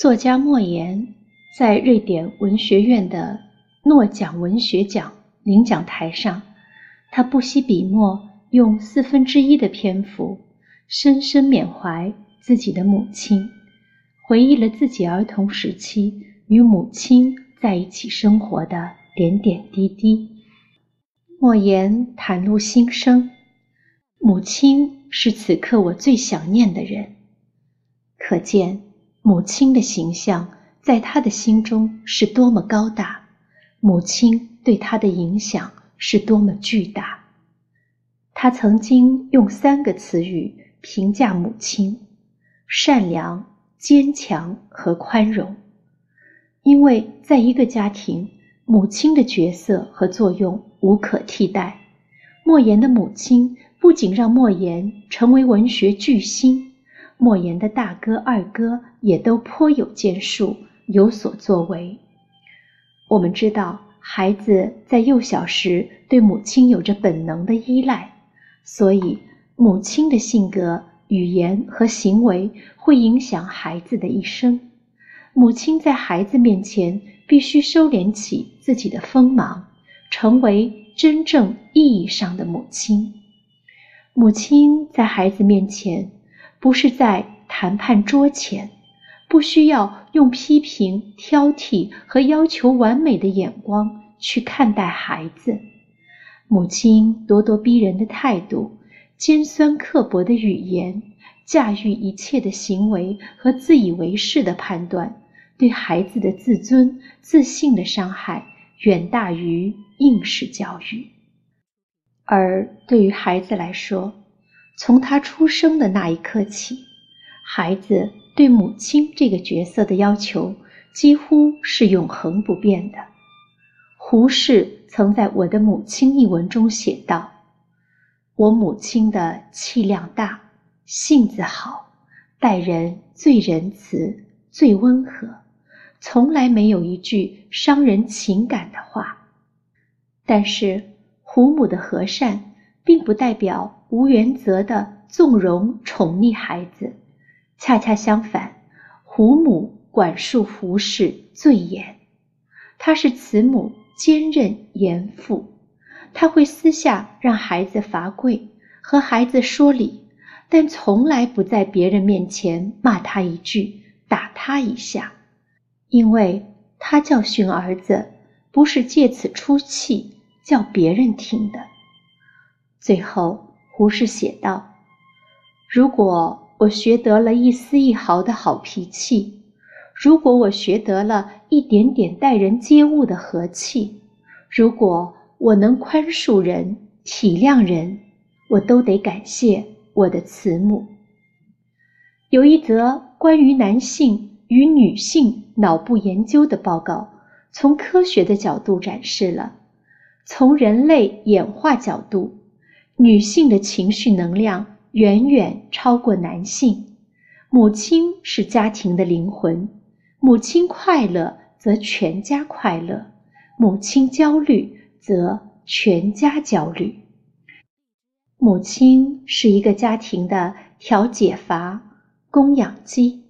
作家莫言在瑞典文学院的诺奖文学奖领奖台上，他不惜笔墨，用四分之一的篇幅，深深缅怀自己的母亲，回忆了自己儿童时期与母亲在一起生活的点点滴滴。莫言袒露心声：“母亲是此刻我最想念的人。”可见。母亲的形象在他的心中是多么高大，母亲对他的影响是多么巨大。他曾经用三个词语评价母亲：善良、坚强和宽容。因为在一个家庭，母亲的角色和作用无可替代。莫言的母亲不仅让莫言成为文学巨星。莫言的大哥、二哥也都颇有建树，有所作为。我们知道，孩子在幼小时对母亲有着本能的依赖，所以母亲的性格、语言和行为会影响孩子的一生。母亲在孩子面前必须收敛起自己的锋芒，成为真正意义上的母亲。母亲在孩子面前。不是在谈判桌前，不需要用批评、挑剔和要求完美的眼光去看待孩子。母亲咄咄逼人的态度、尖酸刻薄的语言、驾驭一切的行为和自以为是的判断，对孩子的自尊、自信的伤害远大于应试教育。而对于孩子来说，从他出生的那一刻起，孩子对母亲这个角色的要求几乎是永恒不变的。胡适曾在我的母亲一文中写道：“我母亲的气量大，性子好，待人最仁慈、最温和，从来没有一句伤人情感的话。”但是，胡母的和善并不代表。无原则的纵容宠溺孩子，恰恰相反，胡母管束胡氏最严。她是慈母，坚韧严父。她会私下让孩子罚跪，和孩子说理，但从来不在别人面前骂他一句，打他一下，因为他教训儿子，不是借此出气，叫别人听的。最后。胡适写道：“如果我学得了一丝一毫的好脾气，如果我学得了一点点待人接物的和气，如果我能宽恕人、体谅人，我都得感谢我的慈母。”有一则关于男性与女性脑部研究的报告，从科学的角度展示了，从人类演化角度。女性的情绪能量远远超过男性。母亲是家庭的灵魂，母亲快乐则全家快乐，母亲焦虑则全家焦虑。母亲是一个家庭的调节阀、供养机，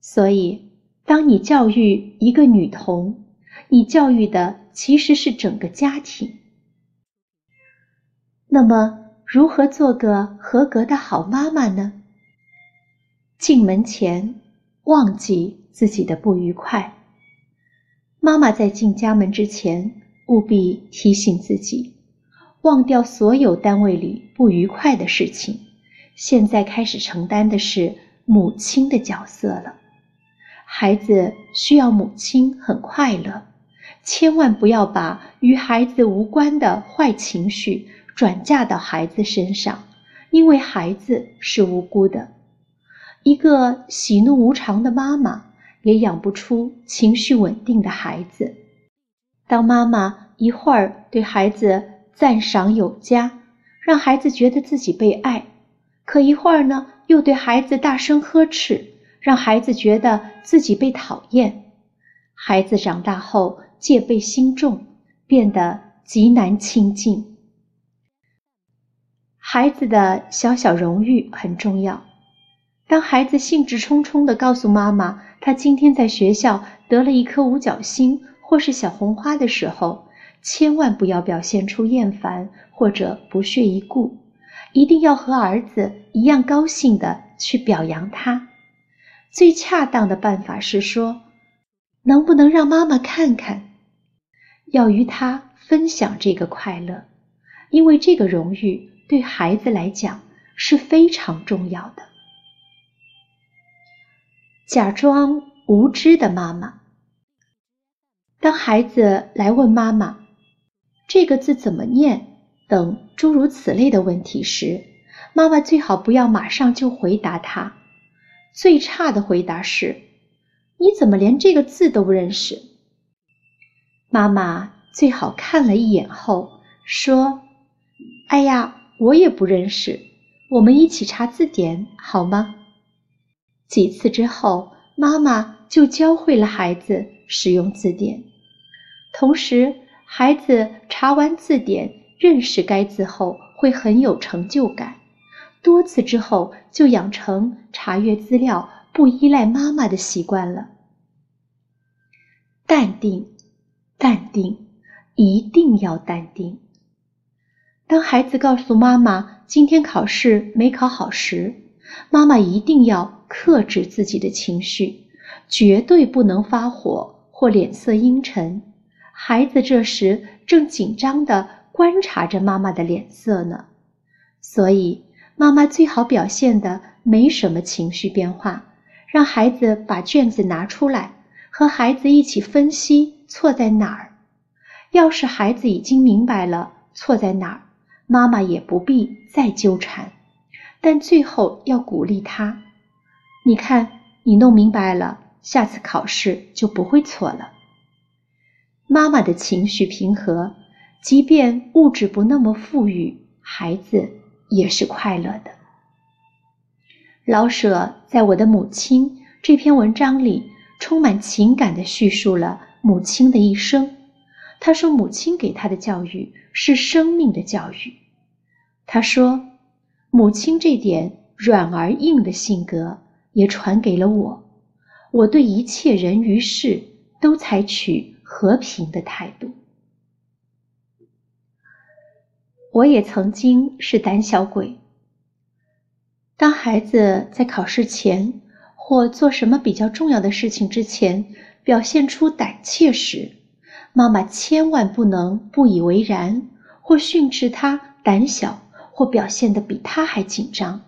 所以当你教育一个女童，你教育的其实是整个家庭。那么，如何做个合格的好妈妈呢？进门前忘记自己的不愉快。妈妈在进家门之前，务必提醒自己，忘掉所有单位里不愉快的事情。现在开始承担的是母亲的角色了。孩子需要母亲很快乐，千万不要把与孩子无关的坏情绪。转嫁到孩子身上，因为孩子是无辜的。一个喜怒无常的妈妈，也养不出情绪稳定的孩子。当妈妈一会儿对孩子赞赏有加，让孩子觉得自己被爱，可一会儿呢，又对孩子大声呵斥，让孩子觉得自己被讨厌。孩子长大后戒备心重，变得极难亲近。孩子的小小荣誉很重要，当孩子兴致冲冲地告诉妈妈他今天在学校得了一颗五角星或是小红花的时候，千万不要表现出厌烦或者不屑一顾，一定要和儿子一样高兴地去表扬他。最恰当的办法是说：“能不能让妈妈看看？”要与他分享这个快乐，因为这个荣誉对孩子来讲是非常重要的。假装无知的妈妈，当孩子来问妈妈“这个字怎么念”等诸如此类的问题时，妈妈最好不要马上就回答他。最差的回答是：“你怎么连这个字都不认识？”妈妈最好看了一眼后说：“哎呀，我也不认识，我们一起查字典好吗？”几次之后，妈妈就教会了孩子使用字典。同时，孩子查完字典，认识该字后，会很有成就感。多次之后，就养成查阅资料不依赖妈妈的习惯了。淡定，淡定，一定要淡定。当孩子告诉妈妈今天考试没考好时，妈妈一定要。克制自己的情绪，绝对不能发火或脸色阴沉。孩子这时正紧张地观察着妈妈的脸色呢，所以妈妈最好表现的没什么情绪变化，让孩子把卷子拿出来，和孩子一起分析错在哪儿。要是孩子已经明白了错在哪儿，妈妈也不必再纠缠，但最后要鼓励他。你看，你弄明白了，下次考试就不会错了。妈妈的情绪平和，即便物质不那么富裕，孩子也是快乐的。老舍在我的母亲这篇文章里，充满情感的叙述了母亲的一生。他说，母亲给他的教育是生命的教育。他说，母亲这点软而硬的性格。也传给了我，我对一切人与事都采取和平的态度。我也曾经是胆小鬼。当孩子在考试前或做什么比较重要的事情之前表现出胆怯时，妈妈千万不能不以为然，或训斥他胆小，或表现的比他还紧张，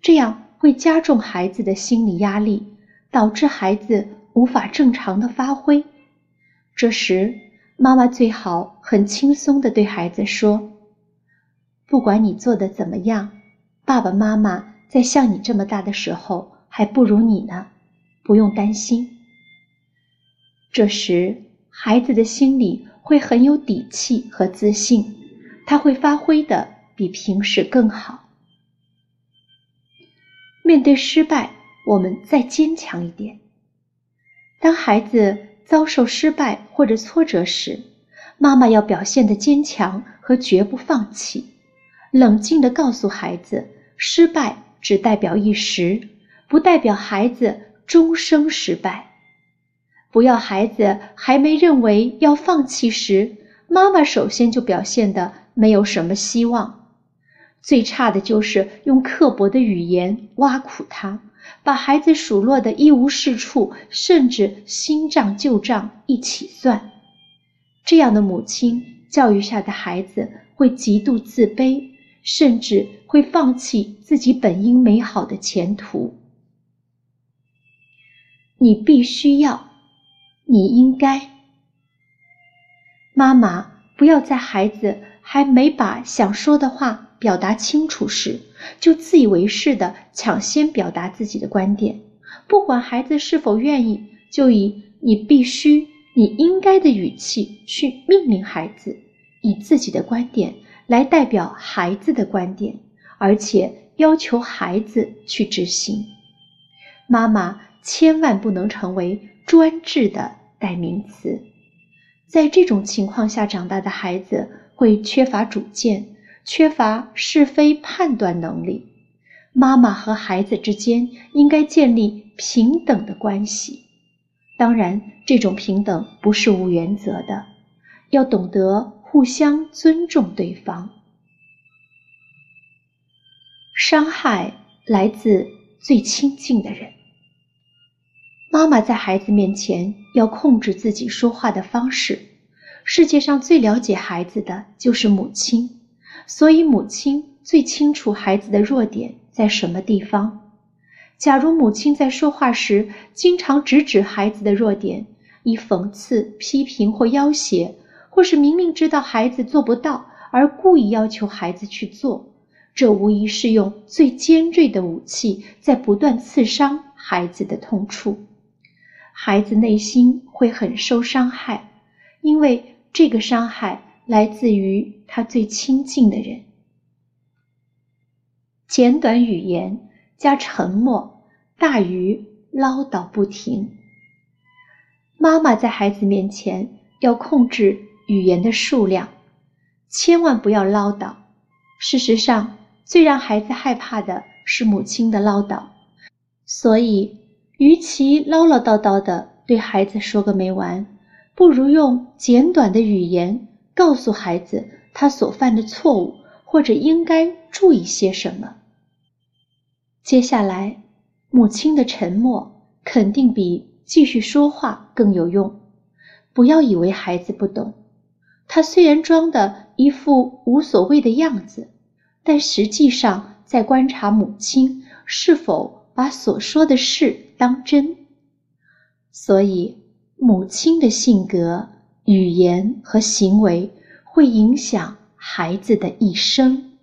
这样。会加重孩子的心理压力，导致孩子无法正常的发挥。这时，妈妈最好很轻松的对孩子说：“不管你做的怎么样，爸爸妈妈在像你这么大的时候还不如你呢，不用担心。”这时，孩子的心里会很有底气和自信，他会发挥的比平时更好。面对失败，我们再坚强一点。当孩子遭受失败或者挫折时，妈妈要表现的坚强和绝不放弃，冷静的告诉孩子，失败只代表一时，不代表孩子终生失败。不要孩子还没认为要放弃时，妈妈首先就表现的没有什么希望。最差的就是用刻薄的语言挖苦他，把孩子数落的一无是处，甚至新账旧账一起算。这样的母亲教育下的孩子会极度自卑，甚至会放弃自己本应美好的前途。你必须要，你应该，妈妈不要在孩子还没把想说的话。表达清楚时，就自以为是的抢先表达自己的观点，不管孩子是否愿意，就以“你必须”“你应该”的语气去命令孩子，以自己的观点来代表孩子的观点，而且要求孩子去执行。妈妈千万不能成为专制的代名词，在这种情况下长大的孩子会缺乏主见。缺乏是非判断能力，妈妈和孩子之间应该建立平等的关系。当然，这种平等不是无原则的，要懂得互相尊重对方。伤害来自最亲近的人。妈妈在孩子面前要控制自己说话的方式。世界上最了解孩子的就是母亲，所以母亲最清楚孩子的弱点在什么地方。假如母亲在说话时经常直指孩子的弱点，以讽刺、批评或要挟，或是明明知道孩子做不到而故意要求孩子去做，这无疑是用最尖锐的武器在不断刺伤孩子的痛处。孩子内心会很受伤害，因为。这个伤害来自于他最亲近的人。简短语言加沉默大于唠叨不停。妈妈在孩子面前要控制语言的数量，千万不要唠叨。事实上，最让孩子害怕的是母亲的唠叨，所以，与其唠唠叨叨的对孩子说个没完。不如用简短的语言告诉孩子他所犯的错误，或者应该注意些什么。接下来，母亲的沉默肯定比继续说话更有用。不要以为孩子不懂，他虽然装的一副无所谓的样子，但实际上在观察母亲是否把所说的事当真。所以。母亲的性格、语言和行为会影响孩子的一生。